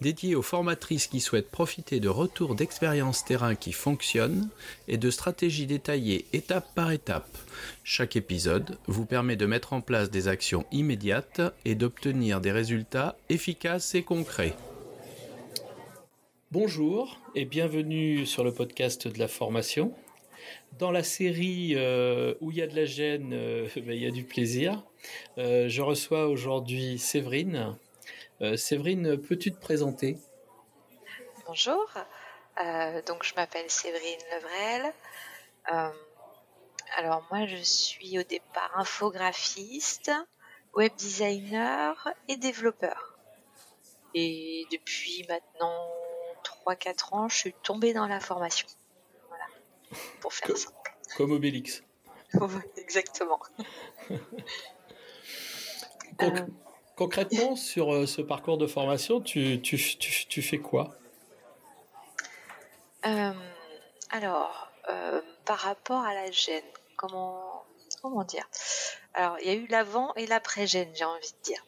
dédié aux formatrices qui souhaitent profiter de retours d'expériences terrain qui fonctionnent et de stratégies détaillées étape par étape. Chaque épisode vous permet de mettre en place des actions immédiates et d'obtenir des résultats efficaces et concrets. Bonjour et bienvenue sur le podcast de la formation. Dans la série euh, où il y a de la gêne, euh, ben, il y a du plaisir. Euh, je reçois aujourd'hui Séverine, euh, Séverine, peux-tu te présenter? Bonjour, euh, donc je m'appelle Séverine Levrel. Euh, alors moi je suis au départ infographiste, web designer et développeur. Et depuis maintenant 3-4 ans, je suis tombée dans la formation. Voilà, pour faire ça. Comme Obélix. Exactement. Concrètement, sur euh, ce parcours de formation, tu, tu, tu, fais quoi? Euh, Alors, euh, par rapport à la gêne, comment, comment dire? Alors, il y a eu l'avant et l'après-gêne, j'ai envie de dire.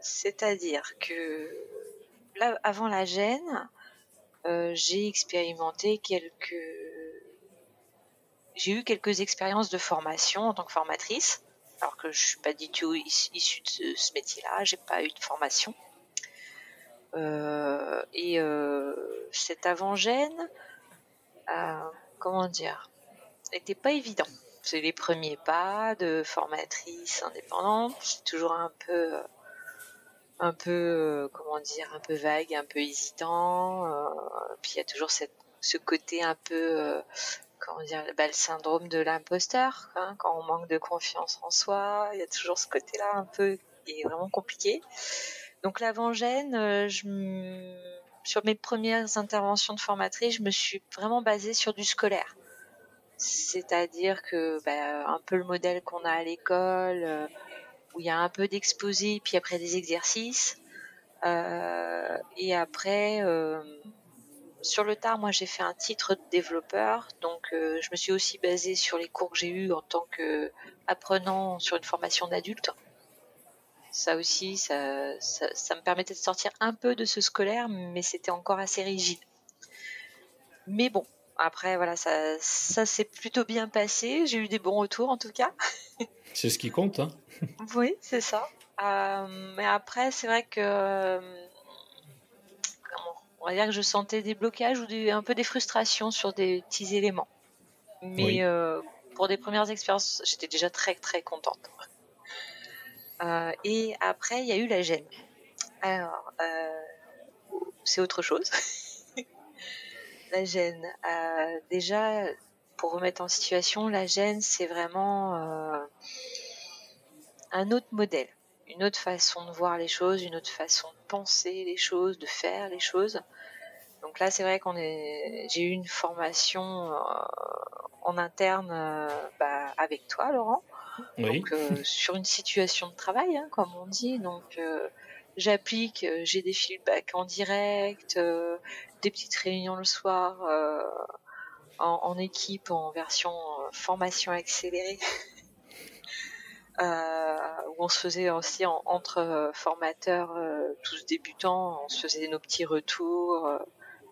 C'est-à-dire que là, avant la gêne, j'ai expérimenté quelques... J'ai eu quelques expériences de formation en tant que formatrice alors que je suis pas du tout issue de ce, métier-là, j'ai pas eu de formation. Euh, et euh, cet avant-gène, euh, comment dire, n'était pas évident. C'est les premiers pas de formatrice indépendante, c'est toujours un peu, un peu, comment dire, un peu vague, un peu hésitant. puis il y a toujours cette, ce côté un peu comment dire, bah, le syndrome de l'imposteur, hein, quand on manque de confiance en soi, il y a toujours ce côté-là un peu qui est vraiment compliqué. Donc l'avant-gène, euh, je sur mes premières interventions de formatrice, je me suis vraiment basée sur du scolaire. C'est-à-dire que bah, un peu le modèle qu'on a à l'école, euh, où il y a un peu d'exposé, puis après des exercices, euh, et après sur le tard, moi j'ai fait un titre de développeur, donc euh, je me suis aussi basée sur les cours que j'ai eus en tant qu'apprenant sur une formation d'adulte. Ça aussi, ça, ça, me permettait de sortir un peu de ce scolaire, mais c'était encore assez rigide. Mais bon, après voilà, ça, ça s'est plutôt bien passé. J'ai eu des bons retours en tout cas. C'est ce qui compte, hein Oui, c'est ça. Euh, mais après, c'est vrai que on va dire que je sentais des blocages ou un peu des frustrations sur des petits éléments. Mais euh, pour des premières expériences, j'étais déjà très très contente. Euh, et après, il y a eu la gêne. Alors, euh, c'est autre chose. la gêne. déjà, pour remettre en situation, la gêne, c'est vraiment un autre modèle une autre façon de voir les choses, une autre façon de penser les choses, de faire les choses. Donc là, c'est vrai qu'on est, j'ai eu une formation euh, en interne euh, bah, avec toi, Laurent. Donc euh, sur une situation de travail, hein, comme on dit. Donc j'applique, j'ai des feedbacks en direct, des petites réunions le soir en, en, équipe en version formation accélérée. Euh, où on se faisait aussi entre euh, formateurs euh, tous débutants, on se faisait nos petits retours,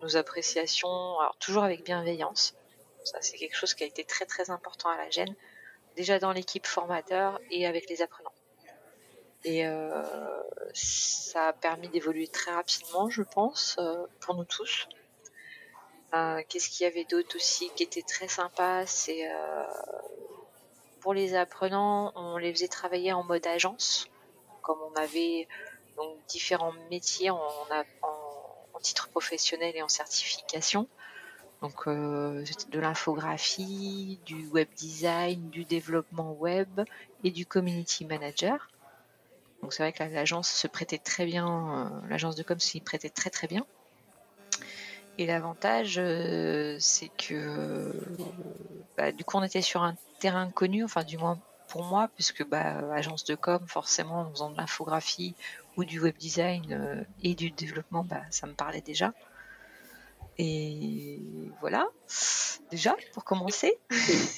nos appréciations, toujours avec bienveillance. Ça, c'est quelque chose qui a été très très important à la gêne, déjà dans l'équipe formateur et avec les apprenants. Et euh, ça a permis d'évoluer très rapidement, je pense, pour nous tous. Euh, Qu'est-ce qu'il y avait d'autre aussi qui était très sympa C'est pour les apprenants, on les faisait travailler en mode agence, comme on avait donc différents métiers en, titre professionnel et en certification. Donc euh, de l'infographie, du web design, du développement web et du community manager. Donc c'est vrai que l'agence se prêtait très bien, euh, l'agence de com s'y prêtait très très bien. Et l'avantage, c'est que bah, du coup, on était sur un terrain connu, enfin du moins pour moi, puisque bah, agence de com, forcément, en faisant de l'infographie ou du web design et du développement, bah, ça me parlait déjà. Et voilà, déjà, pour commencer.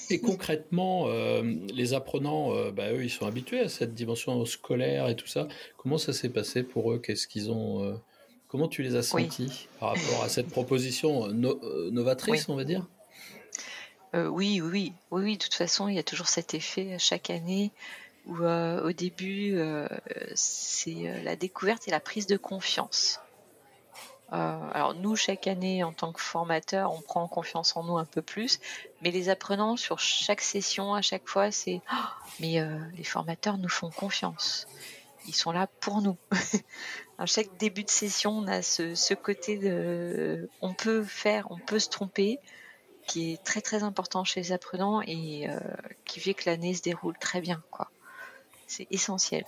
Et, concrètement, euh, les apprenants, euh, bah, eux, ils sont habitués à cette dimension scolaire et tout ça. Comment ça s'est passé pour eux? Qu'est-ce qu'ils ont euh, Comment tu les as sentis par rapport à cette proposition novatrice, on va dire? Oui, oui, oui, oui, de toute façon, il y a toujours cet effet chaque année où au début, c'est la découverte et la prise de confiance. Euh, alors nous, chaque année, en tant que formateur, on prend confiance en nous un peu plus, mais les apprenants, sur chaque session, à chaque fois, c'est oh, mais euh, les formateurs nous font confiance. Ils sont là pour nous. à chaque début de session, on a ce, côté de on peut faire, on peut se tromper, qui est très très important chez les apprenants et euh, qui fait que l'année se déroule très bien. quoi. C'est essentiel.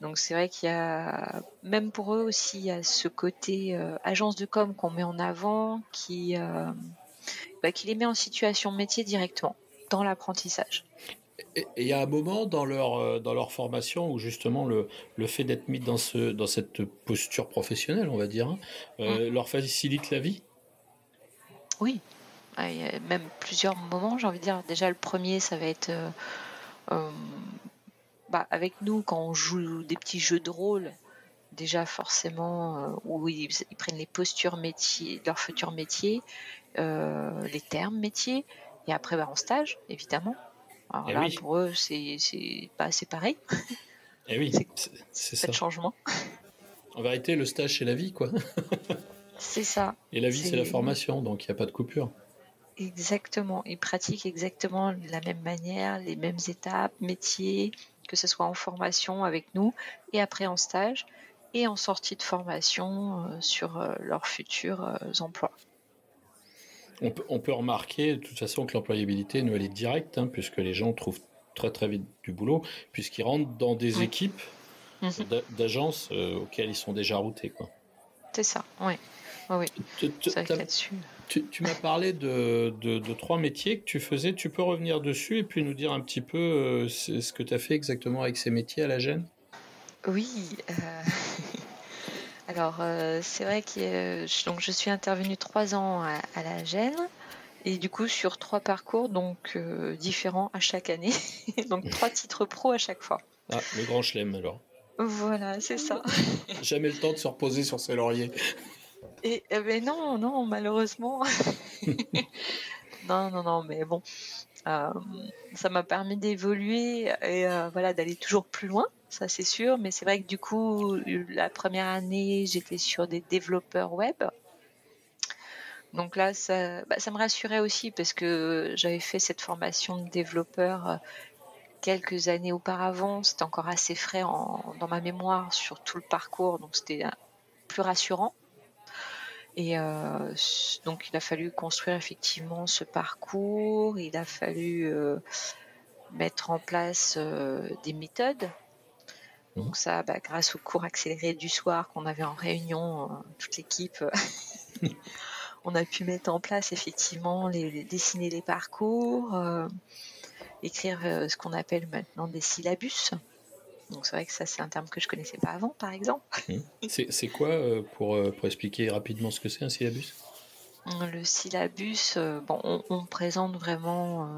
Donc c'est vrai qu'il y a, même pour eux aussi, il y a ce côté euh, agence de com qu'on met en avant, qui, euh, bah, qui les met en situation métier directement dans l'apprentissage. Et il y a un moment dans leur, euh, dans leur formation où justement le, le fait d'être mis dans, ce, dans cette posture professionnelle, on va dire, hein, mmh. leur facilite la vie? Oui, il y a même plusieurs moments, j'ai envie de dire. Déjà, le premier, ça va être bah, avec nous, quand on joue des petits jeux de rôle, déjà forcément, euh, où ils, prennent les postures métiers, leur futur métier, euh, les termes métiers, et après bah, en stage, évidemment. Alors eh là, pour eux, c'est pas c'est pareil. Et oui, c'est ça. le changement. En vérité, le stage, c'est la vie, quoi. c'est ça. Et la vie, c'est la formation, donc il n'y a pas de coupure. Exactement. Ils pratiquent exactement de la même manière, les mêmes étapes, métiers, que ce soit en formation avec nous et après en stage et en sortie de formation euh, sur euh, leurs futurs euh, emplois. On peut, remarquer de toute façon que l'employabilité, nous, elle est directe, hein, puisque les gens trouvent très très vite du boulot, puisqu'ils rentrent dans des équipes mhm. d'agences auxquelles ils sont déjà routés. C'est ça, oui. oui. Tu, tu m'as parlé de, de, trois métiers que tu faisais. Tu peux revenir dessus et puis nous dire un petit peu euh, ce que tu as fait exactement avec ces métiers à la gêne? Oui. Euh, alors, euh, c'est vrai que donc, je suis intervenue trois ans à, la gêne et du coup sur trois parcours donc différents à chaque année. donc trois titres pro à chaque fois. Ah, le grand chelem alors. Voilà, c'est ça. Jamais le temps de se reposer sur ses lauriers. Et eh ben non, non, malheureusement. non, non, non, mais bon, euh, ça m'a permis d'évoluer et euh, voilà d'aller toujours plus loin, ça c'est sûr. Mais c'est vrai que du coup, la première année, j'étais sur des développeurs web. Donc là, ça, bah, me rassurait aussi parce que j'avais fait cette formation de développeur euh, quelques années auparavant. C'était encore assez frais dans ma mémoire sur tout le parcours, donc c'était plus rassurant. Et euh, donc il a fallu construire effectivement ce parcours, il a fallu euh, mettre en place euh, des méthodes. Donc mmh. ça, bah, grâce au cours accéléré du soir qu'on avait en réunion, toute l'équipe, on a pu mettre en place effectivement, les, dessiner les parcours, écrire ce qu'on appelle maintenant des syllabus. Donc c'est vrai que ça c'est un terme que je connaissais pas avant par exemple. Mmh. C'est quoi euh, pour, euh, pour expliquer rapidement ce que c'est un syllabus? Le syllabus, euh, bon, on, présente vraiment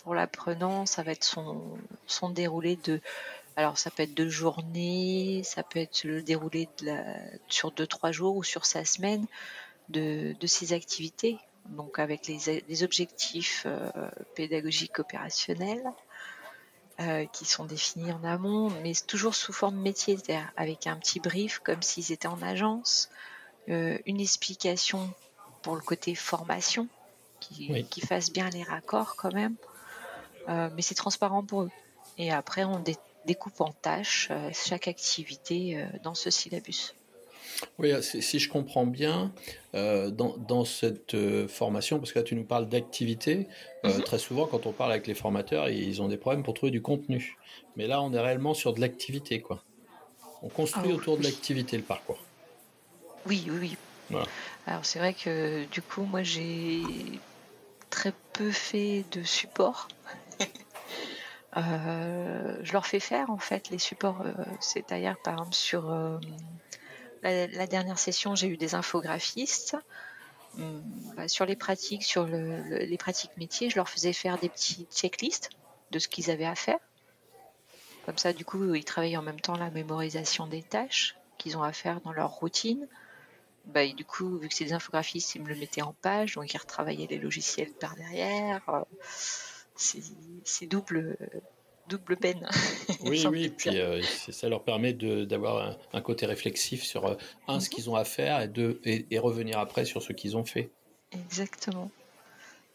pour l'apprenant, ça va être son, son déroulé de. Alors, ça peut être de journée, ça peut être le déroulé de la, sur deux, trois jours ou sur sa semaine de, de ses activités, donc avec les, les objectifs pédagogiques opérationnels, euh, qui sont définis en amont, mais toujours sous forme métier, c'est-à-dire avec un petit brief comme s'ils étaient en agence, euh, une explication pour le côté formation, qui, qui, fasse bien les raccords quand même, euh, mais c'est transparent pour eux. Et après, on découpe en tâches chaque activité dans ce syllabus. Oui, si je comprends bien, euh, dans, cette euh, formation, parce que là tu nous parles d'activité, euh, mhm. très souvent quand on parle avec les formateurs, ils ont des problèmes pour trouver du contenu. Mais là, on est réellement sur de l'activité, quoi. On construit ah autour de l'activité le parcours. Oui, oui, oui. Alors c'est vrai que du coup, moi j'ai très peu fait de support. Je leur fais faire en fait les supports. C'est-à-dire par exemple sur euh, la, dernière session, j'ai eu des infographistes. Hum, bah, sur les pratiques, métiers, je leur faisais faire des petits checklists de ce qu'ils avaient à faire. Comme ça, du coup, ils travaillent en même temps la mémorisation des tâches qu'ils ont à faire dans leur routine. Bah, du coup, vu que c'est des infographistes, ils me le mettaient en page, donc ils retravaillaient les logiciels par derrière. C'est double, double peine. Oui, oui, puis euh, ça leur permet d'avoir un, côté réflexif sur euh, un, ce mhm. qu'ils ont à faire et, deux, et, revenir après sur ce qu'ils ont fait. Exactement.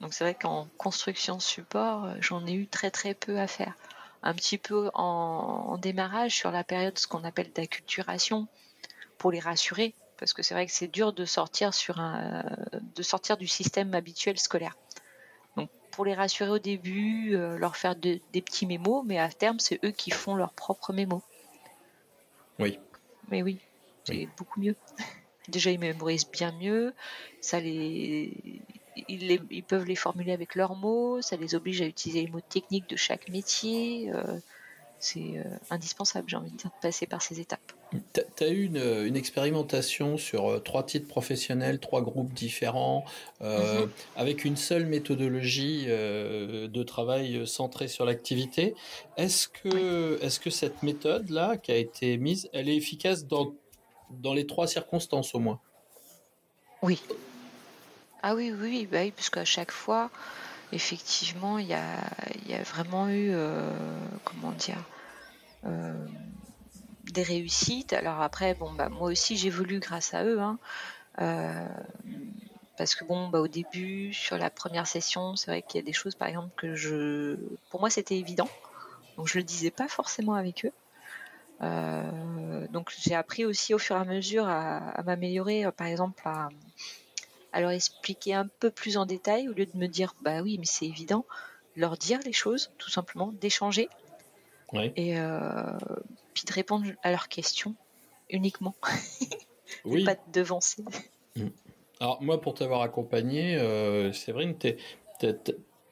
Donc c'est vrai qu'en construction support, euh, j'en ai eu très très peu à faire. Un petit peu en, démarrage sur la période ce qu'on appelle d'acculturation pour les rassurer, parce que c'est vrai que c'est dur de sortir sur un, de sortir du système habituel scolaire. Pour les rassurer au début, euh, leur faire des petits mémos, mais à terme c'est eux qui font leurs propres mémos. Oui. Mais oui, c'est beaucoup mieux. Déjà ils mémorisent bien mieux, ça les ils, peuvent les formuler avec leurs mots, ça les oblige à utiliser les mots techniques de chaque métier. Euh, c'est euh, indispensable, j'ai envie de dire, de passer par ces étapes. Tu as eu une, expérimentation sur euh, trois titres professionnels, trois groupes différents, mhm. avec une seule méthodologie de travail centrée sur l'activité. Est-ce que, est que cette méthode-là qui a été mise, elle est efficace dans, dans les trois circonstances au moins? Oui, ah oui, oui, bah oui, parce qu'à chaque fois, effectivement, il y a, vraiment eu, euh, comment dire, euh, des réussites. Alors après, bon, bah, moi aussi, j'évolue grâce à eux. Hein. Euh, parce que bon, bah, au début, sur la première session, c'est vrai qu'il y a des choses, par exemple, que je, pour moi, c'était évident. Donc je le disais pas forcément avec eux. donc j'ai appris aussi au fur et à mesure à m'améliorer, par exemple, à, alors expliquer un peu plus en détail au lieu de me dire bah oui mais c'est évident, leur dire les choses tout simplement, d'échanger et euh, puis de répondre à leurs questions uniquement, oui. pas de devancer. Mm. Alors moi pour t'avoir accompagné, euh, Séverine, t'es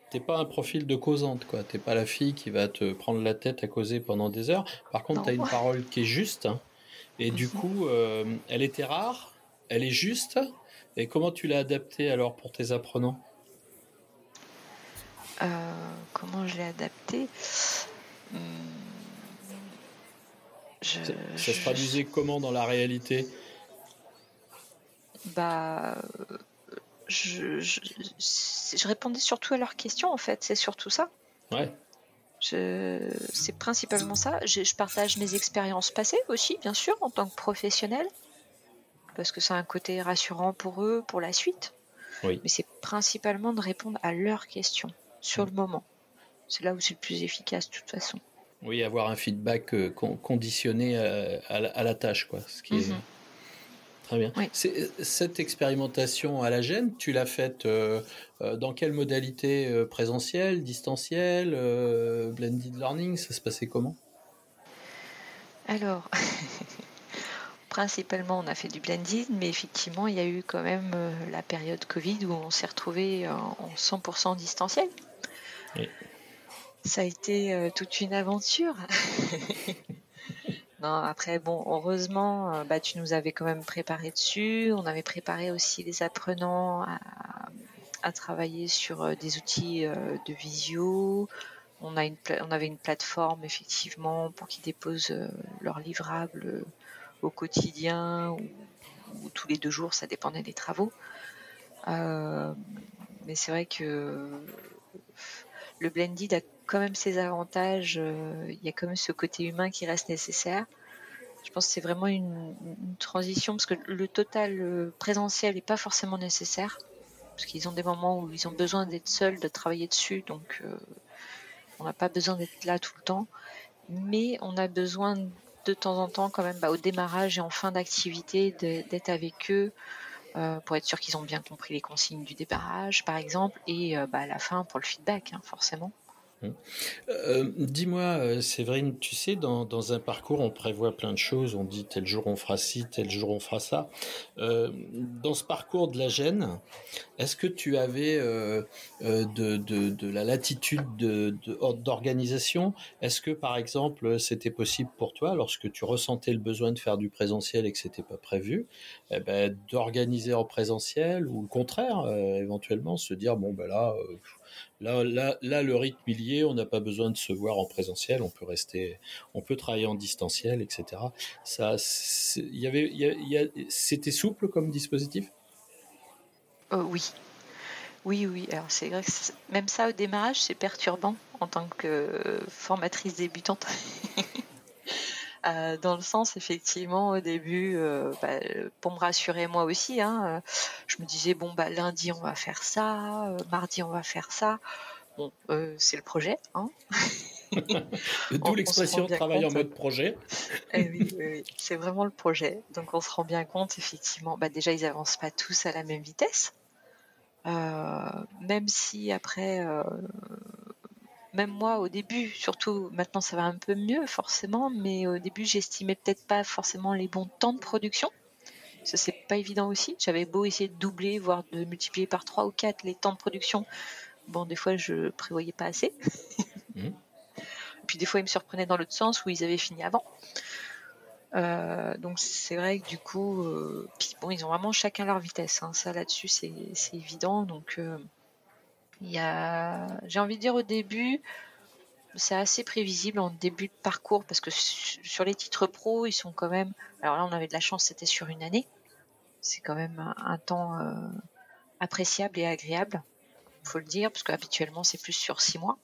t'es pas un profil de causante, quoi. T'es pas la fille qui va te prendre la tête à causer pendant des heures. Par contre, tu as une parole qui est juste. Hein. et du mhm. coup, euh, elle était rare, elle est juste, et comment tu l'as adapté alors pour tes apprenants? Euh, Comment je l'ai adapté? Hmm, ça, se traduisait comment dans la réalité? Bah, je, je, répondais surtout à leurs questions en fait. C'est surtout ça. Ouais. C'est principalement ça. Je, je, partage mes expériences passées aussi, bien sûr, en tant que professionnel parce que c'est un côté rassurant pour eux, pour la suite. Mais c'est principalement de répondre à leurs questions sur le moment. C'est là où c'est le plus efficace de toute façon. Oui, avoir un feedback euh, conditionné à, la, tâche, quoi. Ce qui est... Mhm. Très bien. Cette expérimentation à la gêne, tu l'as faite euh, euh, dans quelle modalité Présentielle, distancielle, blended learning Ça se passait comment? Alors, principalement, on a fait du blended, mais effectivement, il y a eu quand même euh, la période Covid où on s'est retrouvé en 100% distanciel. Ça a été euh, toute une aventure. non, après, bon, heureusement, euh, bah, tu nous avais quand même préparé dessus. On avait préparé aussi les apprenants à, travailler sur des outils de visio. On, a une, on avait une plateforme effectivement pour qu'ils déposent leurs livrables au quotidien ou, tous les deux jours, ça dépendait des travaux. Euh, mais c'est vrai que le blended a quand même ses avantages. Euh, il y a quand même ce côté humain qui reste nécessaire. Je pense que c'est vraiment une, transition parce que le total euh, présentiel n'est pas forcément nécessaire. Parce qu'ils ont des moments où ils ont besoin d'être seuls, de travailler dessus. Donc, on n'a pas besoin d'être là tout le temps. Mais on a besoin de temps en temps quand même bah, au démarrage et en fin d'activité d'être avec eux euh, pour être sûr qu'ils ont bien compris les consignes du débarrage par exemple et euh, bah, à la fin pour le feedback hein, forcément Hum. Euh, dis-moi, euh, Séverine, tu sais, dans, un parcours, on prévoit plein de choses. On dit tel jour on fera ci, tel jour on fera ça. Euh, dans ce parcours de la gêne, est-ce que tu avais de, la latitude d'organisation? Est-ce que, par exemple, c'était possible pour toi, lorsque tu ressentais le besoin de faire du présentiel et que c'était pas prévu, eh ben, d'organiser en présentiel ou le contraire, éventuellement, se dire bon ben là Là, là, là, le rythme il on n'a pas besoin de se voir en présentiel, on peut rester, on peut travailler en distanciel, etc. Ça, il y avait, c'était souple comme dispositif? Euh, oui, oui, oui. Alors c'est vrai que même ça au démarrage, c'est perturbant en tant que formatrice débutante. Euh, dans le sens, effectivement, au début, euh, bah, pour me rassurer moi aussi, hein, euh, je me disais, bon, bah, lundi, on va faire ça, mardi, on va faire ça. Bon, c'est le projet. Hein D'où l'expression travail en mode projet. Eh oui, oui, c'est vraiment le projet. Donc on se rend bien compte, effectivement, bah, déjà, ils avancent pas tous à la même vitesse. même si après, même moi au début, surtout maintenant ça va un peu mieux forcément, mais au début j'estimais peut-être pas forcément les bons temps de production. Ça c'est pas évident aussi. J'avais beau essayer de doubler, voire de multiplier par 3 ou 4 les temps de production. Bon, des fois je prévoyais pas assez. Mmh. Puis des fois ils me surprenaient dans l'autre sens où ils avaient fini avant. Euh, donc c'est vrai que du coup, euh, bon, ils ont vraiment chacun leur vitesse. Hein. Ça là-dessus c'est évident. Donc euh, il y a, j'ai envie de dire au début, c'est assez prévisible en début de parcours parce que sur les titres pro, ils sont quand même. Alors là, on avait de la chance, c'était sur une année. C'est quand même un, temps euh, appréciable et agréable, faut le dire, parce qu'habituellement c'est plus sur six mois.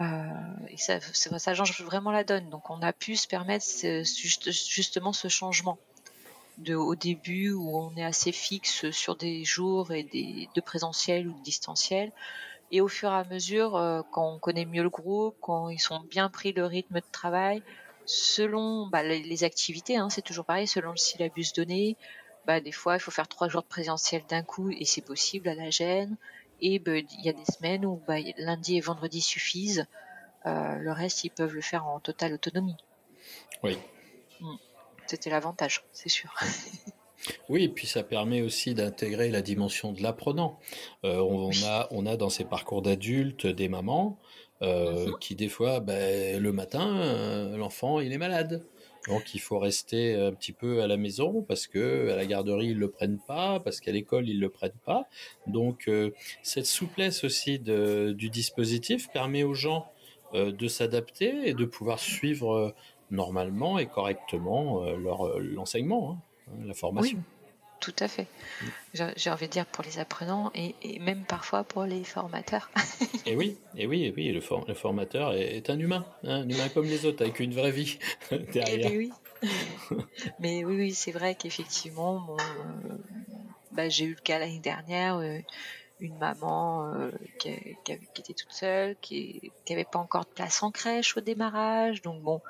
Euh, et ça, ça, change vraiment la donne. Donc on a pu se permettre justement ce changement de, au début où on est assez fixe sur des jours et des, de présentiel ou de distanciel. Et au fur et à mesure, euh, quand on connaît mieux le groupe, quand ils sont bien pris le rythme de travail, selon bah, les, activités, hein, c'est toujours pareil, selon le syllabus donné, bah, des fois il faut faire trois jours de présentiel d'un coup et c'est possible à la gêne. Et bah, il y a des semaines où lundi et vendredi suffisent. Euh, le reste, ils peuvent le faire en totale autonomie. Oui. Mm c'était l'avantage, c'est sûr. Oui, et puis ça permet aussi d'intégrer la dimension de l'apprenant. Euh, on, a, on a dans ces parcours d'adultes des mamans euh, mhm. qui des fois, ben, le matin, euh, l'enfant il est malade. Donc il faut rester un petit peu à la maison parce que à la garderie ils le prennent pas, parce qu'à l'école ils le prennent pas. Donc cette souplesse aussi du dispositif permet aux gens de s'adapter et de pouvoir suivre normalement et correctement euh, leur euh, l'enseignement, hein, hein, la formation. Oui, tout à fait. J'ai envie de dire pour les apprenants et, même parfois pour les formateurs. et oui, et oui, et oui, le, le formateur est, un humain, hein, un humain comme les autres, avec une vraie vie derrière. Eh oui. Mais oui, oui, c'est vrai qu'effectivement, euh, bah, j'ai eu le cas l'année dernière. une maman qui, était toute seule, qui n'avait pas encore de place en crèche au démarrage. Donc bon,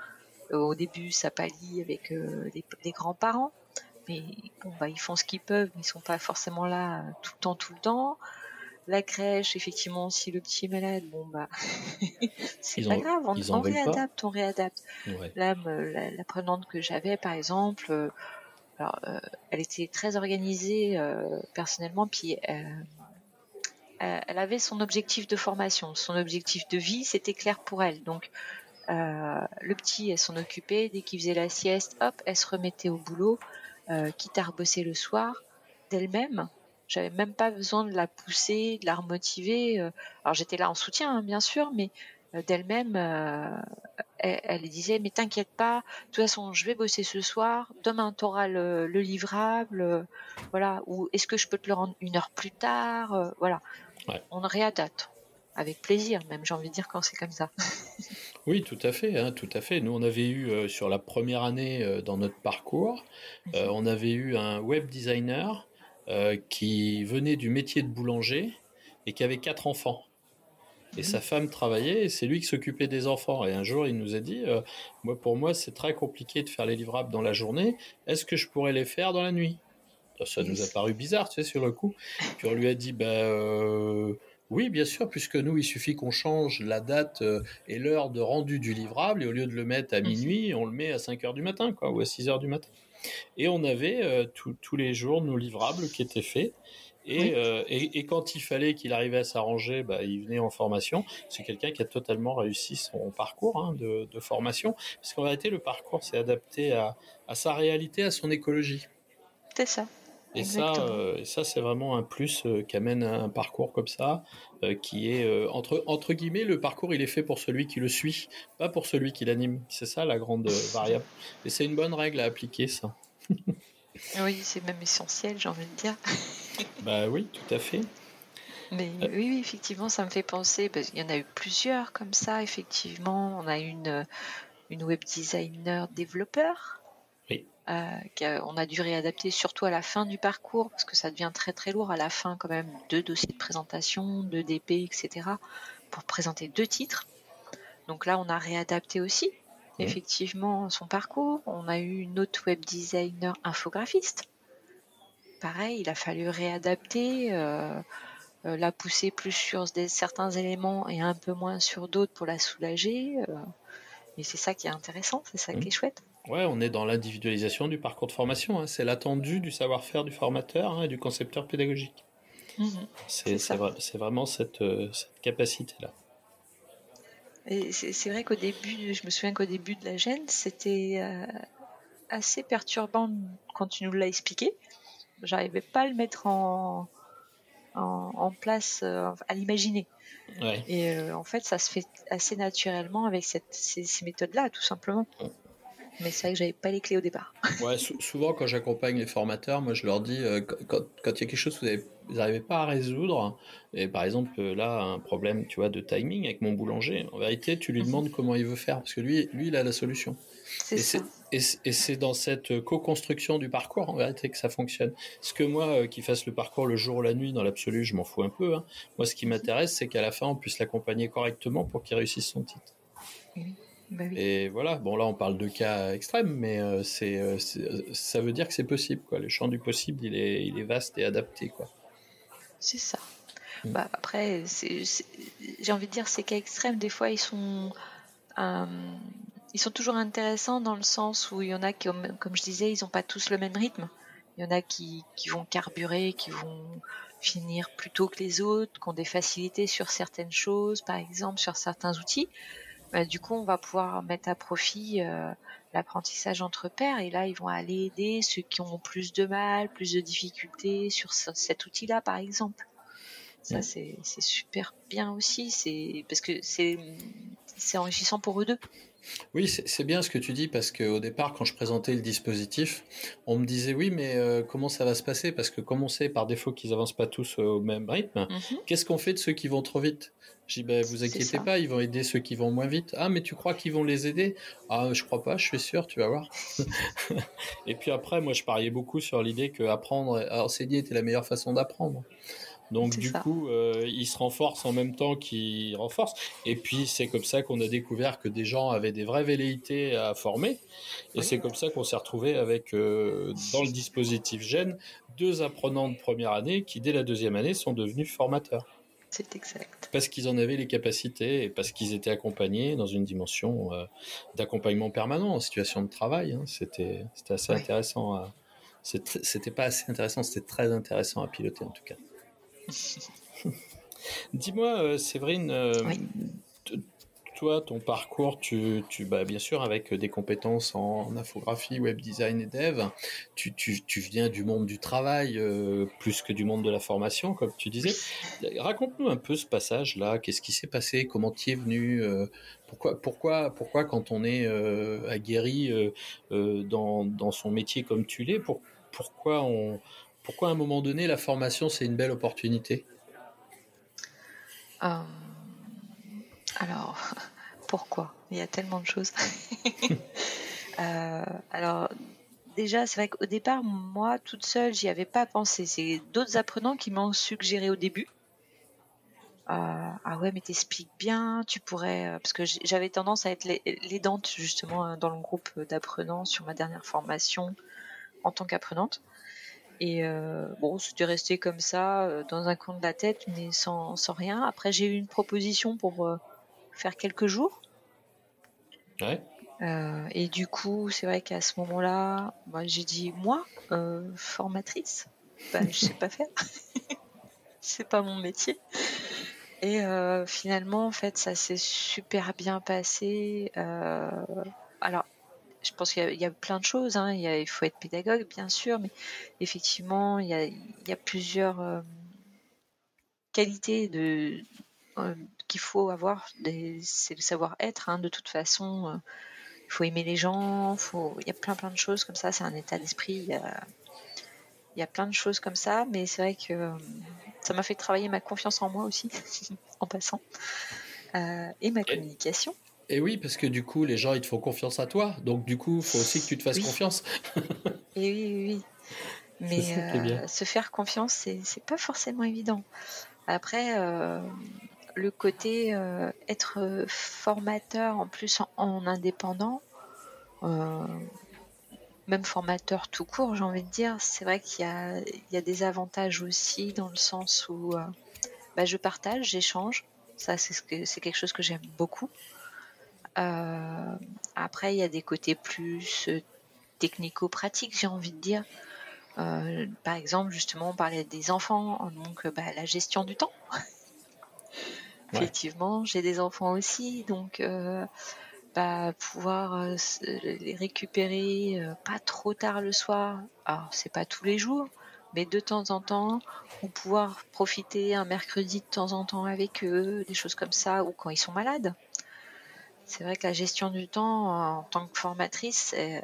au début, ça pallie avec euh, les, grands-parents, mais bon, bah, ils font ce qu'ils peuvent, mais ils sont pas forcément là tout le temps, tout le temps. La crèche, effectivement, si le petit est malade, bon bah, c'est pas grave, on, réadapte, on réadapte. Là, l'apprenante que j'avais, par exemple, euh, alors, elle était très organisée personnellement, puis elle avait son objectif de formation, son objectif de vie, c'était clair pour elle. Donc, euh, le petit, elle s'en occupait. Dès qu'il faisait la sieste, hop, elle se remettait au boulot, euh, quitte à rebosser le soir d'elle-même. J'avais même pas besoin de la pousser, de la remotiver. Euh. Alors j'étais là en soutien, hein, bien sûr, mais d'elle-même, elle, disait mais t'inquiète pas, de toute façon je vais bosser ce soir, demain t'auras le, le livrable, voilà, ou est-ce que je peux te le rendre une heure plus tard, voilà. On réadapte avec plaisir, même j'ai envie de dire quand c'est comme ça. oui, tout à fait, hein, tout à fait. Nous, on avait eu euh, sur la première année euh, dans notre parcours, euh, on avait eu un web designer qui venait du métier de boulanger et qui avait quatre enfants. Et sa femme travaillait et c'est lui qui s'occupait des enfants. Et un jour, il nous a dit, moi, pour moi, c'est très compliqué de faire les livrables dans la journée. Est-ce que je pourrais les faire dans la nuit? Ça nous a paru bizarre, tu sais, sur le coup. Puis on lui a dit, ben Oui, bien sûr, puisque nous, il suffit qu'on change la date euh, et l'heure de rendu du livrable, et au lieu de le mettre à minuit, on le met à 5 heures du matin, quoi, ou à 6 heures du matin. Et on avait euh, tous les jours nos livrables qui étaient faits. Euh, et, et, quand il fallait qu'il arrivait à s'arranger, bah, il venait en formation. C'est quelqu'un qui a totalement réussi son parcours hein, de, de, formation. Parce qu'en réalité, le parcours s'est adapté à, à, sa réalité, à son écologie. C'est ça. Et ça, euh, ça c'est vraiment un plus euh, qu'amène un parcours comme ça, euh, qui est euh, entre entre guillemets le parcours il est fait pour celui qui le suit, pas pour celui qui l'anime. C'est ça la grande variable. Et c'est une bonne règle à appliquer ça. oui, c'est même essentiel, j'ai envie de dire. bah oui, tout à fait. Mais oui, effectivement, ça me fait penser. Parce qu'il y en a eu plusieurs comme ça. Effectivement, on a une une web designer développeur euh, on a dû réadapter surtout à la fin du parcours parce que ça devient très très lourd à la fin quand même deux dossiers de présentation, deux DP, etc. pour présenter deux titres. Donc là on a réadapté aussi effectivement son parcours. On a eu une autre web designer infographiste. Pareil, il a fallu réadapter, euh, euh, la pousser plus sur certains éléments et un peu moins sur d'autres pour la soulager. et c'est ça qui est intéressant, c'est ça qui est chouette. Ouais, on est dans l'individualisation du parcours de formation. Hein. C'est l'attendu du savoir-faire du formateur hein, et du concepteur pédagogique. Mhm. c'est vraiment cette, euh, cette capacité-là. c'est vrai qu'au début, je me souviens qu'au début de la gêne, c'était euh, assez perturbant quand tu nous l'as expliqué. J'arrivais pas à le mettre en, en, place, euh, à l'imaginer. Et en fait, ça se fait assez naturellement avec cette, ces, ces méthodes-là, tout simplement mais c'est vrai que j'avais pas les clés au départ. ouais, souvent quand j'accompagne les formateurs, moi je leur dis euh, quand, il y a quelque chose que vous n'arrivez pas à résoudre, et par exemple euh, là un problème tu vois de timing avec mon boulanger, en vérité tu lui mhm. demandes comment il veut faire parce que lui lui il a la solution. C'est ça. Et c'est dans cette co-construction du parcours en vérité que ça fonctionne. Ce que moi euh, qui fasse le parcours le jour ou la nuit dans l'absolu, je m'en fous un peu. Hein. Moi ce qui m'intéresse c'est qu'à la fin on puisse l'accompagner correctement pour qu'il réussisse son titre. Bah Et voilà, bon là on parle de cas extrêmes, mais euh, c'est, euh, euh, ça veut dire que c'est possible. Quoi. Le champ du possible, il est, il est vaste et adapté. Quoi. C'est ça. Mm. Bah, après, j'ai envie de dire, ces cas extrêmes, des fois, ils sont, ils sont toujours intéressants dans le sens où il y en a qui, comme je disais, ils n'ont pas tous le même rythme. Il y en a qui, qui vont carburer, qui vont finir plus tôt que les autres, qui ont des facilités sur certaines choses, par exemple, sur certains outils. Bah, du coup, on va pouvoir mettre à profit euh, l'apprentissage entre pairs et là, ils vont aller aider ceux qui ont plus de mal, plus de difficultés sur cet outil-là, par exemple. Ça, c'est super bien aussi, c'est parce que c'est enrichissant pour eux deux. Oui, c'est bien ce que tu dis parce qu'au départ, quand je présentais le dispositif, on me disait oui, mais euh, comment ça va se passer? Parce que comme on sait par défaut qu'ils avancent pas tous au même rythme, mhm. qu'est-ce qu'on fait de ceux qui vont trop vite? Je dis ben, vous inquiétez pas, ils vont aider ceux qui vont moins vite. Ah, mais tu crois qu'ils vont les aider? Ah, je crois pas, je suis sûr, tu vas voir. Et puis après, moi, je pariais beaucoup sur l'idée que apprendre, enseigner était la meilleure façon d'apprendre. Donc du coup, euh, il se renforce en même temps qu'il renforce. Et puis c'est comme ça qu'on a découvert que des gens avaient des vraies velléités à former. Et c'est comme ça qu'on s'est retrouvé avec euh, dans le dispositif Gène deux apprenants de première année qui dès la deuxième année sont devenus formateurs. C'est exact. Parce qu'ils en avaient les capacités et parce qu'ils étaient accompagnés dans une dimension euh, d'accompagnement permanent en situation de travail. Hein. C'était assez intéressant. C'était pas assez intéressant, c'était très intéressant à piloter en tout cas. Dis-moi, euh, Séverine, euh, toi, ton parcours, tu, tu bah, bien sûr, avec des compétences en infographie, web design et dev, tu, tu, viens du monde du travail euh, plus que du monde de la formation, comme tu disais. Raconte-nous un peu ce passage-là. Qu'est-ce qui s'est passé? Comment tu es venu? Pourquoi, pourquoi, pourquoi, quand on est aguerri dans, dans son métier comme tu l'es, pour, pourquoi on pourquoi à un moment donné la formation c'est une belle opportunité? Euh, Alors, pourquoi? Il y a tellement de choses. Euh, alors, déjà, c'est vrai qu'au départ, moi, toute seule, j'y avais pas pensé. C'est d'autres apprenants qui m'ont suggéré au début. Euh, ah ouais, mais t'expliques bien, tu pourrais, parce que j'avais tendance à être l'aidante justement dans le groupe d'apprenants sur ma dernière formation en tant qu'apprenante. Et bon, c'était resté comme ça, dans un coin de la tête, mais sans, sans rien. Après, j'ai eu une proposition pour faire quelques jours. Ouais. et du coup, c'est vrai qu'à ce moment-là, moi, j'ai dit, moi, formatrice, ben, je sais pas faire. c'est pas mon métier. Et finalement, en fait, ça s'est super bien passé. alors, je pense qu'il y, a plein de choses. Hein. Il, faut être pédagogue, bien sûr, mais effectivement, il y a, plusieurs qualités de, qu'il faut avoir. C'est le savoir-être. Hein. De toute façon, il faut aimer les gens. Faut, il y a plein plein de choses comme ça. C'est un état d'esprit. Il, il y a, plein de choses comme ça, mais c'est vrai que ça m'a fait travailler ma confiance en moi aussi, en passant, euh, et ma communication. Et oui, parce que du coup, les gens, ils te font confiance à toi. Donc, du coup, il faut aussi que tu te fasses confiance. et oui, oui, oui. Mais euh, se faire confiance, c'est pas forcément évident. Après, euh, le côté être formateur en plus en, indépendant, même formateur tout court, j'ai envie de dire, c'est vrai qu'il y, a, des avantages aussi dans le sens où bah, je partage, j'échange. Ça, c'est quelque chose que j'aime beaucoup. Euh, après, il y a des côtés plus euh, technico-pratiques, j'ai envie de dire. Euh, par exemple, justement, on parlait des enfants, donc bah, la gestion du temps. Effectivement, j'ai des enfants aussi, donc bah, pouvoir les récupérer pas trop tard le soir. Alors, c'est pas tous les jours, mais de temps en temps, ou pouvoir profiter un mercredi de temps en temps avec eux, des choses comme ça, ou quand ils sont malades c'est vrai que la gestion du temps en tant que formatrice, euh,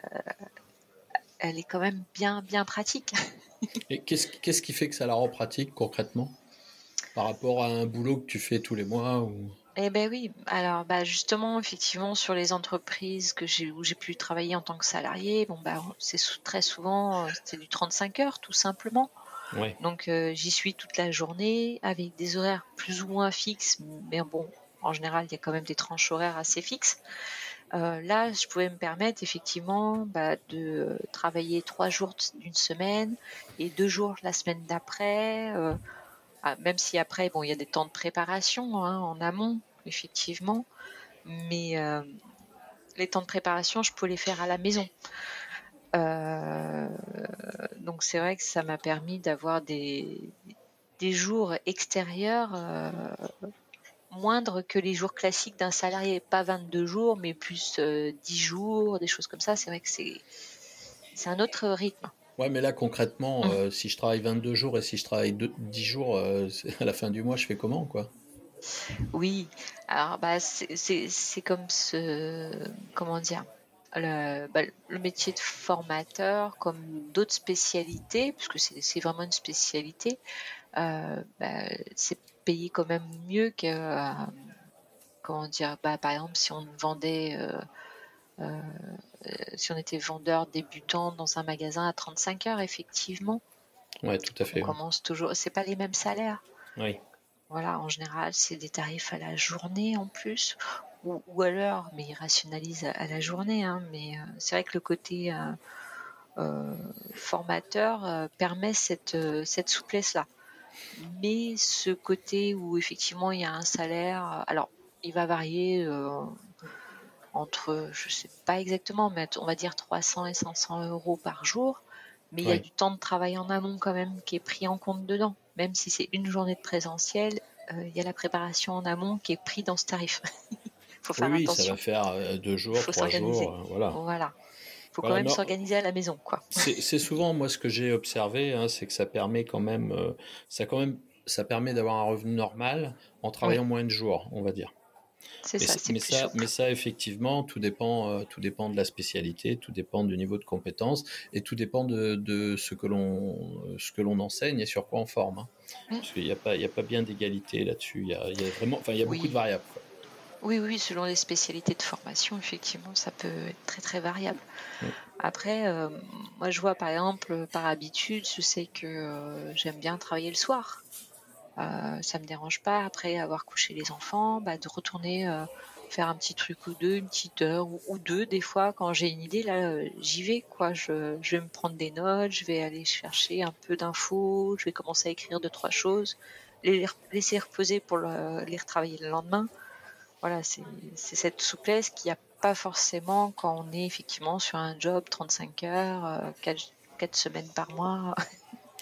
elle est quand même bien, bien pratique. Et qu'est-ce, qui fait que ça la rend pratique concrètement? Par rapport à un boulot que tu fais tous les mois ou... Eh ben oui, alors bah justement, effectivement, sur les entreprises que j'ai, où j'ai pu travailler en tant que salarié, bon bah c'est très souvent c'est du 35 heures tout simplement. Donc euh, j'y suis toute la journée avec des horaires plus ou moins fixes, mais bon, en général, il y a quand même des tranches horaires assez fixes. Euh, là, je pouvais me permettre effectivement bah, de travailler trois jours d'une semaine et deux jours la semaine d'après. Euh, ah, même si après, bon, il y a des temps de préparation hein, en amont, effectivement, mais euh, les temps de préparation, je peux les faire à la maison. donc c'est vrai que ça m'a permis d'avoir des, des jours extérieurs moindre que les jours classiques d'un salarié, pas 22 jours, mais plus 10 euh, jours, des choses comme ça. C'est vrai que c'est, c'est un autre rythme. Ouais, mais là concrètement, hum. euh, si je travaille 22 jours et si je travaille 10 jours, euh, à la fin du mois, je fais comment quoi? Oui, alors bah, c'est, comme ce. Comment dire le, bah, le, métier de formateur, comme d'autres spécialités, puisque c'est, vraiment une spécialité, bah, c'est payer quand même mieux que euh, comment dire bah, par exemple si on vendait euh, euh, si on était vendeur débutant dans un magasin à 35 heures effectivement. Tout à fait on commence toujours c'est pas les mêmes salaires. Oui. Voilà en général c'est des tarifs à la journée en plus ou, à l'heure mais ils rationalisent à, la journée hein, mais c'est vrai que le côté formateur permet cette, cette souplesse là mais ce côté où effectivement il y a un salaire, alors il va varier euh, entre, je sais pas exactement, mais on va dire 300 et 500 euros par jour. Mais il y a du temps de travail en amont quand même qui est pris en compte dedans. Même si c'est une journée de présentiel, euh, il y a la préparation en amont qui est pris dans ce tarif. faut faire oui, ça va faire euh, deux jours, trois jours, voilà. Voilà faut quand même s'organiser à la maison, quoi. C'est souvent moi ce que j'ai observé, hein, c'est que ça permet quand même, euh, ça quand même, ça permet d'avoir un revenu normal en travaillant moins de jours, on va dire. C'est ça, mais ça, mais ça, effectivement, tout dépend, euh, tout dépend de la spécialité, tout dépend du niveau de compétence et tout dépend de, de ce que l'on, ce que l'on enseigne et sur quoi on forme. Hein. Parce qu'il n'y a pas, il y a pas bien d'égalité là-dessus. Il y a, il y a vraiment, enfin, il y a beaucoup de variables. Oui, oui, selon les spécialités de formation, effectivement, ça peut être très très variable. Après, euh, moi je vois par exemple, par habitude, je sais que euh, j'aime bien travailler le soir. Euh, ça me dérange pas après avoir couché les enfants, bah, de retourner faire un petit truc ou deux, une petite heure ou, deux. Des fois, quand j'ai une idée, là, j'y vais. quoi. Je, je, vais me prendre des notes, je vais aller chercher un peu d'infos, je vais commencer à écrire deux, trois choses, les laisser reposer pour les retravailler le lendemain. Voilà, c'est cette souplesse qu'il n'y a pas forcément quand on est effectivement sur un job 35 heures, 4, semaines par mois.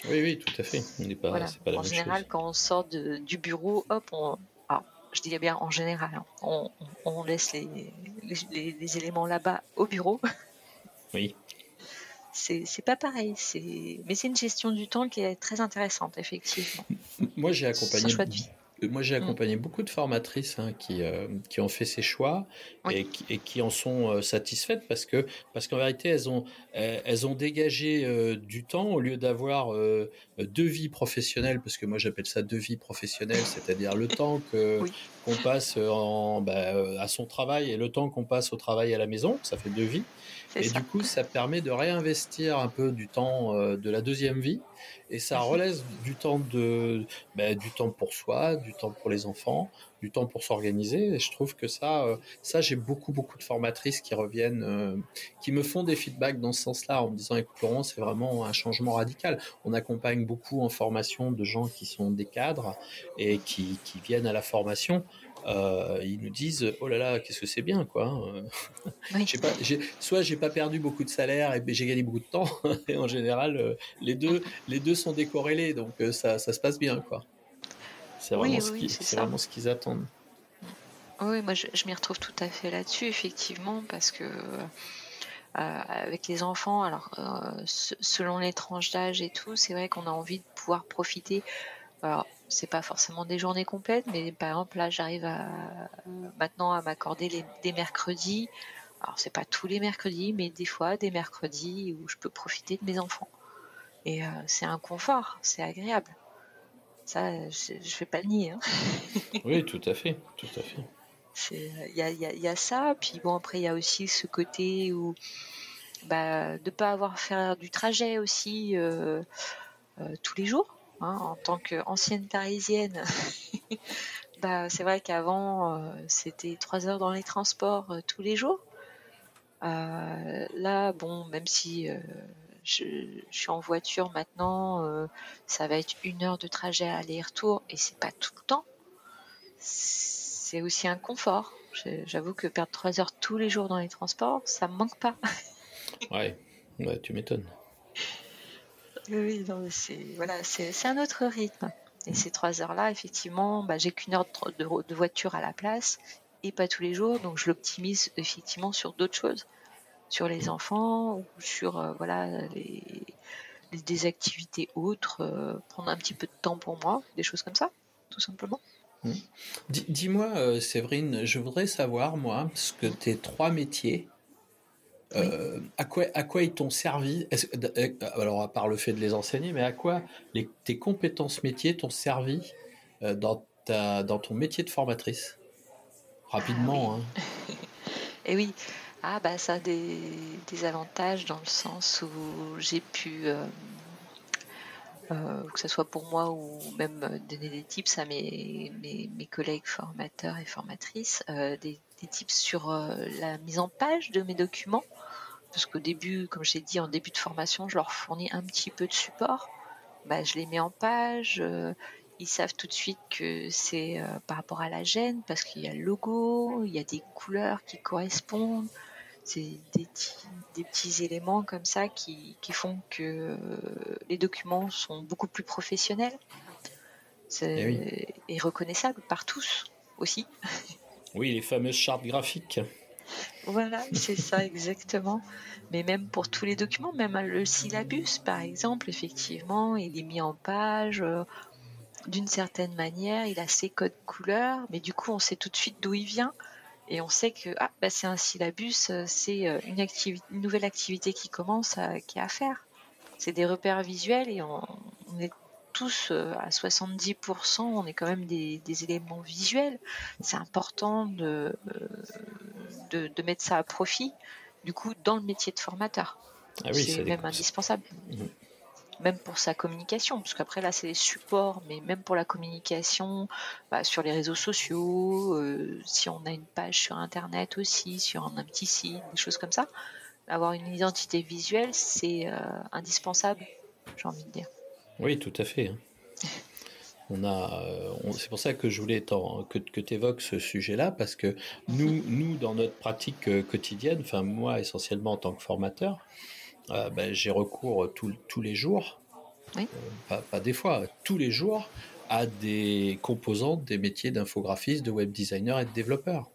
Oui, oui, tout à fait. On pas, pas en général, quand on sort du bureau, hop, on, je dis bien en général, hein, on, laisse les, les, éléments là-bas au bureau. Oui. C'est pas pareil, mais c'est une gestion du temps qui est très intéressante, effectivement. Moi, j'ai accompagné moi, j'ai mm. accompagné beaucoup de formatrices hein, qui, euh, qui ont fait ces choix et, qui, et, qui, en sont euh, satisfaites parce que parce qu'en vérité, elles ont, elles ont dégagé euh, du temps au lieu d'avoir deux vies professionnelles, parce que moi j'appelle ça deux vies professionnelles, c'est-à-dire le temps que qu'on passe en, bah, à son travail et le temps qu'on passe au travail à la maison, ça fait deux vies. Et du coup, ça permet de réinvestir un peu du temps de la deuxième vie et ça relaisse du temps de ben, du temps pour soi, du temps pour les enfants, du temps pour s'organiser. Et je trouve que ça, euh, ça j'ai beaucoup beaucoup de formatrices qui reviennent, euh, qui me font des feedbacks dans ce sens-là en me disant écoute Laurent, c'est vraiment un changement radical. On accompagne beaucoup en formation de gens qui sont des cadres et qui, qui viennent à la formation euh, ils nous disent oh là là qu'est-ce que c'est bien quoi. Hein. Oui. pas, soit j'ai pas perdu beaucoup de salaire et j'ai gagné beaucoup de temps et en général euh, les deux les deux sont décorrélés donc euh, ça, ça se passe bien quoi. C'est vraiment, ce vraiment ce qu'ils attendent. Oui, moi je, m'y retrouve tout à fait là-dessus effectivement parce que avec les enfants, alors selon les tranches d'âge et tout, c'est vrai qu'on a envie de pouvoir profiter. Alors, c'est pas forcément des journées complètes, mais par exemple là j'arrive à maintenant à m'accorder des mercredis. Alors c'est pas tous les mercredis, mais des fois des mercredis où je peux profiter de mes enfants. Et euh, c'est un confort, c'est agréable. Ça, je, ne vais pas le nier. Hein. oui, tout à fait, tout à fait. Il y a, y a, ça, puis bon après il y a aussi ce côté où bah, de pas avoir à faire du trajet aussi euh, euh, tous les jours Hein, en tant qu'ancienne parisienne, bah, c'est vrai qu'avant, euh, c'était trois heures dans les transports euh, tous les jours. Euh, là, bon, même si je, suis en voiture maintenant, ça va être une heure de trajet aller-retour et c'est pas tout le temps. C'est aussi un confort. J'avoue que perdre trois heures tous les jours dans les transports, ça me manque pas. ouais, ouais tu m'étonnes. Oui, c'est voilà, c'est un autre rythme. Et ces trois heures-là, effectivement, bah, j'ai qu'une heure de, voiture à la place et pas tous les jours, donc je l'optimise effectivement sur d'autres choses, sur les enfants ou sur euh, voilà les, des activités autres, euh, prendre un petit peu de temps pour moi, des choses comme ça, tout simplement. Mmh. Dis-moi, euh, Séverine, je voudrais savoir, moi, ce que tes trois métiers, euh, à, quoi, à quoi ils t'ont servi? Euh, Alors, à part le fait de les enseigner, mais à quoi les, tes compétences métiers t'ont servi euh, dans, ta, dans ton métier de formatrice? Rapidement. Ah, oui. Hein. Et oui, ah, bah, ça a des, des, avantages dans le sens où j'ai pu, que ce soit pour moi ou même donner des tips à mes, mes, mes collègues formateurs et formatrices, des, des tips sur la mise en page de mes documents? Parce qu'au début, comme j'ai dit en début de formation, je leur fournis un petit peu de support. Bah, je les mets en page. Euh, ils savent tout de suite que c'est euh, par rapport à la gêne, parce qu'il y a le logo, il y a des couleurs qui correspondent. C'est des, petits éléments comme ça qui, font que euh, les documents sont beaucoup plus professionnels eh et reconnaissables par tous aussi. Oui, les fameuses chartes graphiques. Voilà, c'est ça exactement. Mais même pour tous les documents, même le syllabus, par exemple, effectivement, il est mis en page. Euh, d'une certaine manière, il a ses codes couleurs, mais du coup, on sait tout de suite d'où il vient. Et on sait que ah, bah, c'est un syllabus, euh, c'est euh, une, nouvelle activité qui commence à, qui à faire. C'est des repères visuels et on est tous euh, à 70%, on est quand même des, éléments visuels. C'est important euh, de, de, mettre ça à profit, du coup, dans le métier de formateur. Ah c'est même indispensable. Mhm. même pour sa communication, parce qu'après là c'est les supports, mais même pour la communication, bah, sur les réseaux sociaux, euh, si on a une page sur internet aussi, sur un, petit site, des choses comme ça, avoir une identité visuelle c'est euh, indispensable, j'ai envie de dire. Oui, tout à fait. Hein. On a, euh, c'est pour ça que je voulais que, que tu évoques ce sujet-là, parce que nous, nous, dans notre pratique quotidienne, enfin moi essentiellement en tant que formateur, euh, ben, j'ai recours tous les jours, euh, pas, des fois, tous les jours, à des composantes des métiers d'infographiste, de web designer et de développeur.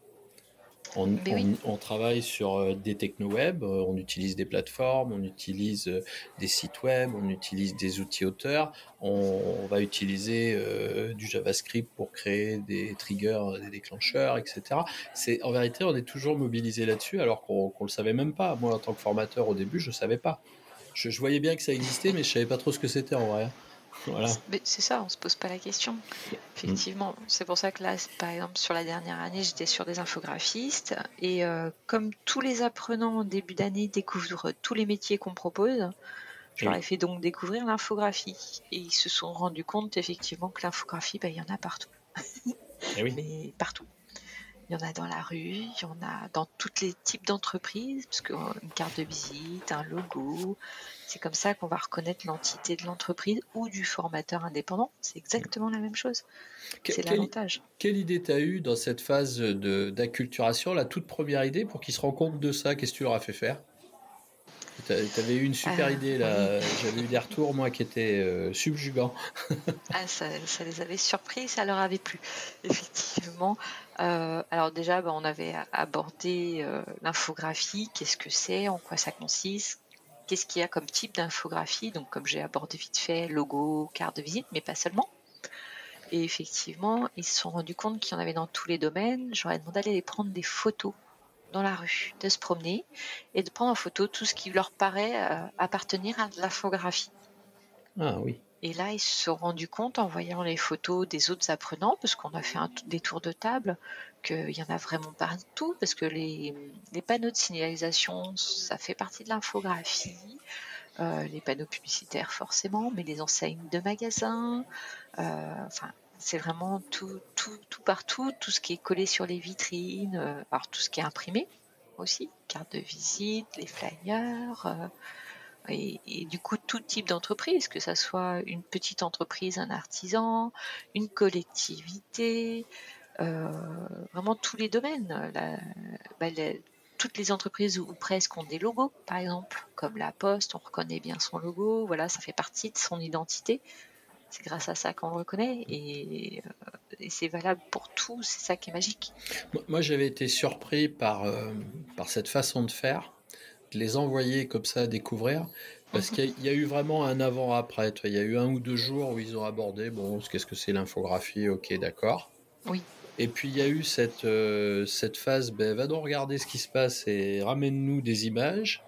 On, travaille sur euh, des techno-web, on utilise des plateformes, on utilise des sites web, on utilise des outils auteurs, on, va utiliser du JavaScript pour créer des triggers, des déclencheurs, etc. C'est en vérité, on est toujours mobilisé là-dessus, alors qu'on ne le savait même pas. Moi, en tant que formateur au début, je ne savais pas. Je, voyais bien que ça existait, mais je savais pas trop ce que c'était en vrai. Voilà. C'est ça, on se pose pas la question. Effectivement, c'est pour ça que là, par exemple, sur la dernière année, j'étais sur des infographistes et euh, comme tous les apprenants en début d'année découvrent tous les métiers qu'on propose, je leur ai fait donc découvrir l'infographie et ils se sont rendus compte effectivement que l'infographie, bah, il y en a partout. Et oui. Mais partout. Il y en a dans la rue, il y en a dans tous les types d'entreprises, parce qu'une carte de visite, un logo, c'est comme ça qu'on va reconnaître l'entité de l'entreprise ou du formateur indépendant. C'est exactement la même chose. C'est l'avantage. Quelle idée tu as eu dans cette phase d'acculturation, la toute première idée pour qu'ils se rendent compte de ça? Qu'est-ce que tu leur as fait faire? Tu avais eu une super ah, idée là. J'avais eu des retours moi qui étaient euh, subjugants. ah, ça, les avait surpris, ça leur avait plu, effectivement. Euh, alors déjà, bah, on avait abordé euh, l'infographie. Qu'est-ce que c'est En quoi ça consiste Qu'est-ce qu'il y a comme type d'infographie Donc, comme j'ai abordé vite fait, logo, carte de visite, mais pas seulement. Et effectivement, ils se sont rendus compte qu'il y en avait dans tous les domaines. J'aurais demandé d'aller prendre des photos dans la rue, de se promener et de prendre en photo tout ce qui leur paraît euh, appartenir à l'infographie. Ah oui. Et là, ils se sont rendus compte en voyant les photos des autres apprenants, parce qu'on a fait un, des tours de table, qu'il y en a vraiment partout, parce que les, panneaux de signalisation, ça fait partie de l'infographie. Euh, les panneaux publicitaires forcément, mais les enseignes de magasins, euh, enfin c'est vraiment tout, tout, tout partout, tout ce qui est collé sur les vitrines, euh, alors tout ce qui est imprimé aussi, carte de visite, les flyers, euh, et, du coup tout type d'entreprise, que ça soit une petite entreprise, un artisan, une collectivité, euh, vraiment tous les domaines. Bah, toutes les entreprises ou presque ont des logos, par exemple, comme la Poste, on reconnaît bien son logo, voilà, ça fait partie de son identité c'est grâce à ça qu'on le reconnaît euh, et, c'est valable pour tout, c'est ça qui est magique. Moi j'avais été surpris par, euh, par cette façon de faire, les envoyer comme ça à découvrir, parce mhm. qu'il y, a eu vraiment un avant-après. Il y a eu un ou deux jours où ils ont abordé, bon, qu'est-ce que c'est l'infographie, ok, d'accord. Oui. Et puis il y a eu cette, euh, cette phase, ben, va donc regarder ce qui se passe et ramène-nous des images.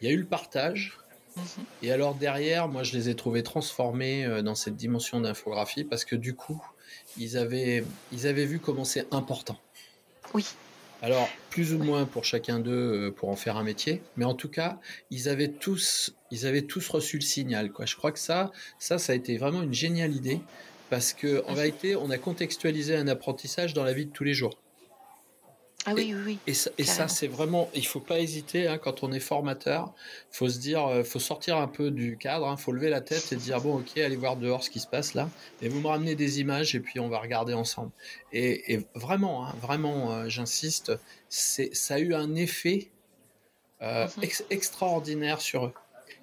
Il y a eu le partage. Mhm. Et alors derrière, moi je les ai trouvés transformés euh, dans cette dimension d'infographie parce que du coup, ils avaient, ils avaient vu comment c'est important. Oui. Alors, plus ou moins pour chacun d'eux euh, pour en faire un métier, mais en tout cas, ils avaient tous, ils avaient tous reçu le signal. Quoi. Je crois que ça, ça, ça a été vraiment une géniale idée parce que en vérité, on a contextualisé un apprentissage dans la vie de tous les jours. Ah oui, oui, oui. Et ça, c'est vraiment, il faut pas hésiter hein, quand on est formateur. Faut se dire, euh, faut sortir un peu du cadre, il hein, faut lever la tête et dire bon, ok, allez voir dehors ce qui se passe là. Et vous me ramenez des images et puis on va regarder ensemble. Et, vraiment, hein, vraiment, euh, j'insiste, c'est, ça a eu un effet euh, mhm. extraordinaire sur eux.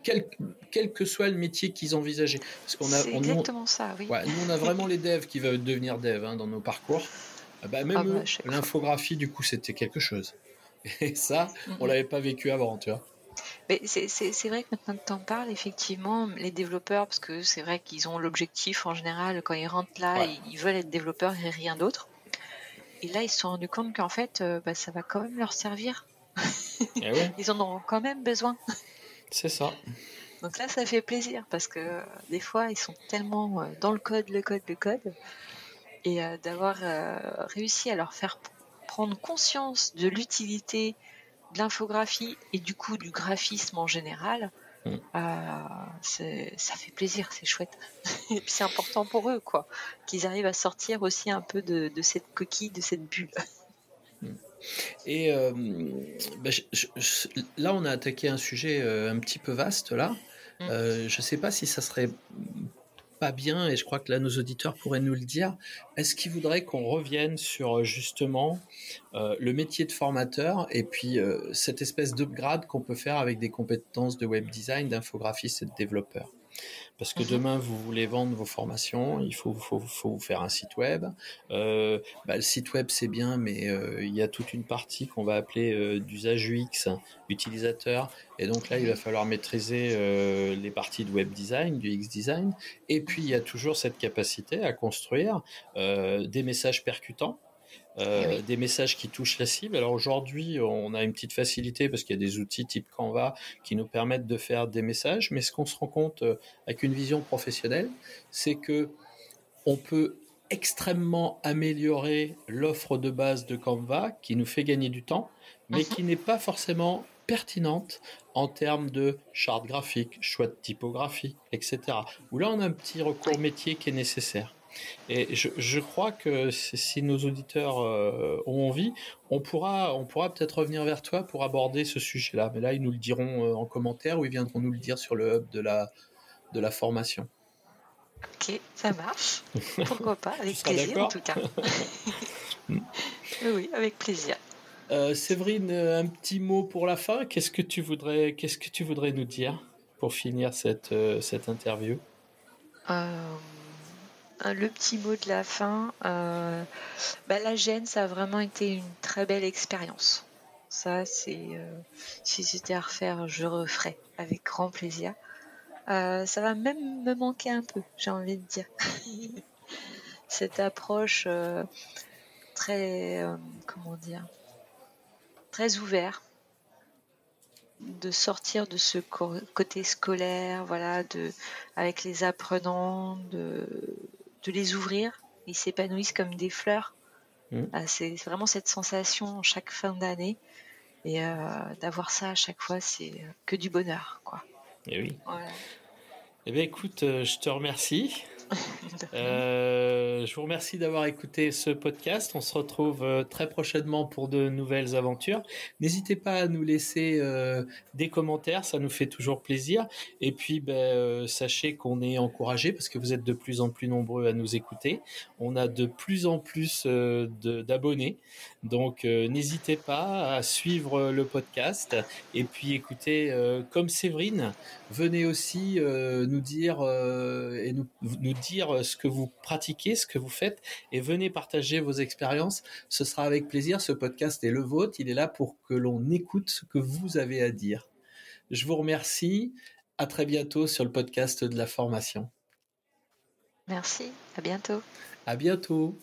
Quel, quel, que soit le métier qu'ils envisageaient. Parce qu'on a, exactement ça, oui. nous, on a vraiment les devs qui veulent devenir devs dans nos parcours. Ah bah, même ah bah, l'infographie, du coup, c'était quelque chose. Et ça, on l'avait pas vécu avant, tu vois. Mais c'est vrai que maintenant que tu en parles, effectivement, les développeurs, parce que c'est vrai qu'ils ont l'objectif en général, quand ils rentrent là, ils veulent être développeurs et rien d'autre. Et là, ils se sont rendus compte qu'en fait, euh, bah, ça va quand même leur servir. Eh ils en auront quand même besoin. C'est ça. Donc là, ça fait plaisir parce que euh, des fois, ils sont tellement euh, dans le code, le code, le code, et euh, d'avoir euh, réussi à leur faire prendre conscience de l'utilité de l'infographie et du coup du graphisme en général, Mm. ça fait plaisir, c'est chouette. Et puis c'est important pour eux, quoi, qu'ils arrivent à sortir aussi un peu de, cette coquille, de cette bulle. Mm. Et bah, là, on a attaqué un sujet un petit peu vaste là. Mm. je ne sais pas si ça serait pas bien, et je crois que là nos auditeurs pourraient nous le dire, est-ce qu'ils voudraient qu'on revienne sur euh, justement euh, le métier de formateur et puis euh, cette espèce d'upgrade qu'on peut faire avec des compétences de web design, d'infographiste et de développeur? Parce que mhm. demain, vous voulez vendre vos formations, il faut, faut, faut vous faire un site web. Euh, bah, le site web, c'est bien, mais euh, il y a toute une partie qu'on va appeler euh, d'usage UX, utilisateur. Et donc là, il va falloir maîtriser les parties de web design, du X design. Et puis, il y a toujours cette capacité à construire des messages percutants euh, des messages qui touchent la cible. Alors aujourd'hui, on a une petite facilité parce qu'il y a des outils type Canva qui nous permettent de faire des messages, mais ce qu'on se rend compte euh, avec une vision professionnelle, c'est que on peut extrêmement améliorer l'offre de base de Canva qui nous fait gagner du temps, mais mhm. qui n'est pas forcément pertinente en termes de charte graphique, choix de typographie, etc. Où là, on a un petit recours métier qui est nécessaire. Et je, crois que si nos auditeurs euh, ont envie, on pourra, on pourra peut-être revenir vers toi pour aborder ce sujet-là. Mais là, ils nous le diront euh, en commentaire ou ils viendront nous le dire sur le hub de la, de la formation. Ok, ça marche. Pourquoi pas, avec plaisir en tout cas. oui, avec plaisir. Euh, Séverine, un petit mot pour la fin. Qu'est-ce que tu voudrais, qu'est-ce que tu voudrais nous dire pour finir cette, cette interview? Euh, le petit mot de la fin, euh, bah, la gêne, ça a vraiment été une très belle expérience. Ça, c'est euh, si c'était à refaire, je referais avec grand plaisir. ça va même me manquer un peu, j'ai envie de dire. Cette approche très, comment dire, très ouverte de sortir de ce côté scolaire, voilà, de avec les apprenants, de de les ouvrir, ils s'épanouissent comme des fleurs. Mm. Ah, c'est vraiment cette sensation chaque fin d'année. Et euh, d'avoir ça à chaque fois, c'est que du bonheur. Quoi. Et eh. Eh bien, écoute, euh, je te remercie. Euh, je vous remercie d'avoir écouté ce podcast. On se retrouve euh, très prochainement pour de nouvelles aventures. N'hésitez pas à nous laisser euh, des commentaires, ça nous fait toujours plaisir. Et puis, ben, sachez qu'on est encouragé parce que vous êtes de plus en plus nombreux à nous écouter. On a de plus en plus d'abonnés. Donc, n'hésitez pas à suivre le podcast. Et puis, écoutez, comme Séverine, venez aussi nous dire et nous, nous dire euh, ce que vous pratiquez, ce que vous faites, et venez partager vos expériences. Ce sera avec plaisir. Ce podcast est le vôtre. Il est là pour que l'on écoute ce que vous avez à dire. Je vous remercie. À très bientôt sur le podcast de la formation. Merci. À bientôt. À bientôt.